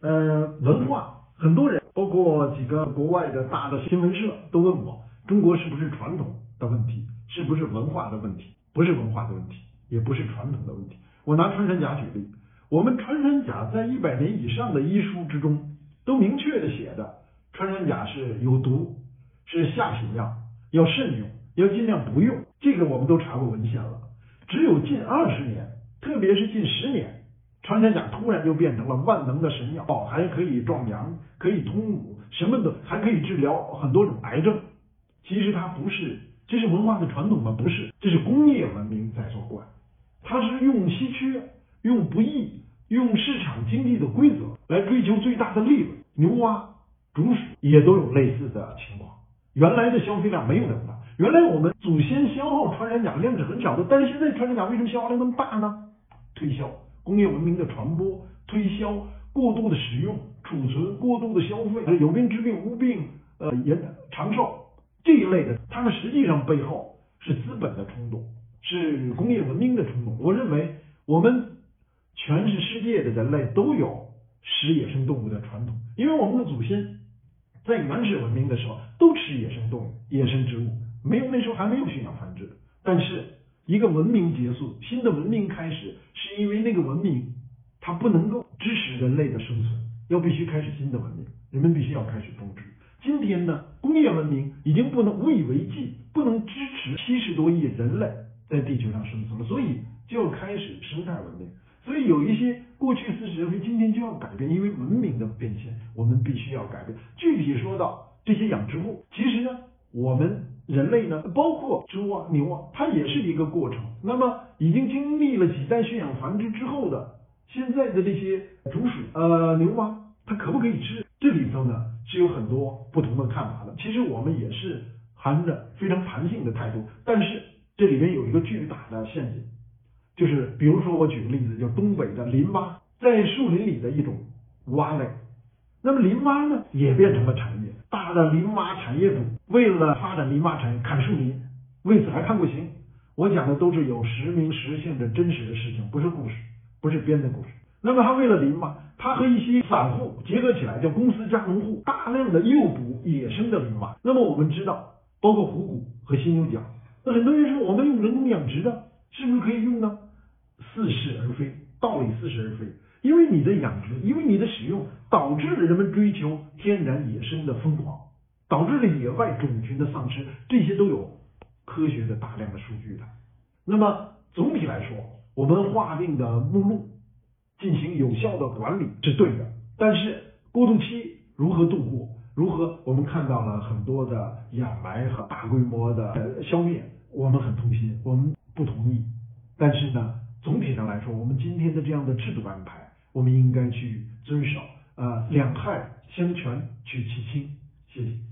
呃，文化，很多人，包括几个国外的大的新闻社都问我，中国是不是传统的问题，是不是文化的问题？不是文化的问题，也不是传统的问题。我拿穿山甲举例，我们穿山甲在一百年以上的医书之中都明确的写的，穿山甲是有毒，是下品药，要慎用，要尽量不用。这个我们都查过文献了。只有近二十年，特别是近十年，穿山甲突然就变成了万能的神药，还可以壮阳，可以通乳，什么的还可以治疗很多种癌症。其实它不是，这是文化的传统吗？不是，这是工业文明在作怪。它是用稀缺、用不易、用市场经济的规则来追求最大的利润。牛蛙、竹鼠也都有类似的情况。原来的消费量没有那么大。原来我们祖先消耗穿山甲量是很少的，但是现在穿山甲为什么消耗量那么大呢？推销工业文明的传播，推销过度的使用、储存、过度的消费，有病治病、无病呃延长寿这一类的，它们实际上背后是资本的冲动，是工业文明的冲动。我认为我们全是世界的人类都有食野生动物的传统，因为我们的祖先在原始文明的时候都吃野生动物、野生植物。没有那时候还没有驯养繁殖，但是一个文明结束，新的文明开始，因为那个文明它不能够支持人类的生存，要必须开始新的文明，人们必须要开始种植。今天呢，工业文明已经不能无以为继，不能支持七十多亿人类在地球上生存了，所以就要开始生态文明。所以有一些过去似是而非，今天就要改变，因为文明的变迁，我们必须要改变。具体说到这些养殖户，其实呢，我们。人类呢，包括猪啊、牛啊，它也是一个过程。那么，已经经历了几代驯养繁殖之后的现在的这些竹鼠、呃牛蛙，它可不可以吃？这里头呢是有很多不同的看法的。其实我们也是含着非常弹性的态度，但是这里面有一个巨大的陷阱，就是比如说我举个例子，叫东北的林蛙，在树林里的一种蛙类。那么林蛙呢，也变成了产业，大的林蛙产业主为了发展林蛙产业砍树林，为此还判过刑。我讲的都是有实名实姓的真实的事情，不是故事，不是编的故事。那么他为了林蛙，他和一些散户结合起来，叫公司加农户，大量的诱捕野生的林蛙。那么我们知道，包括虎骨和犀牛角，那很多人说我们用人工养殖的，是不是可以用呢？似是而非，道理似是而非。因为你的养殖，因为你的使用，导致了人们追求天然野生的疯狂，导致了野外种群的丧失，这些都有科学的大量的数据的。那么总体来说，我们划定的目录进行有效的管理是对的，但是过渡期如何度过，如何我们看到了很多的掩埋和大规模的消灭，我们很痛心，我们不同意。但是呢，总体上来说，我们今天的这样的制度安排。我们应该去遵守，呃，两害相权取其轻。谢谢。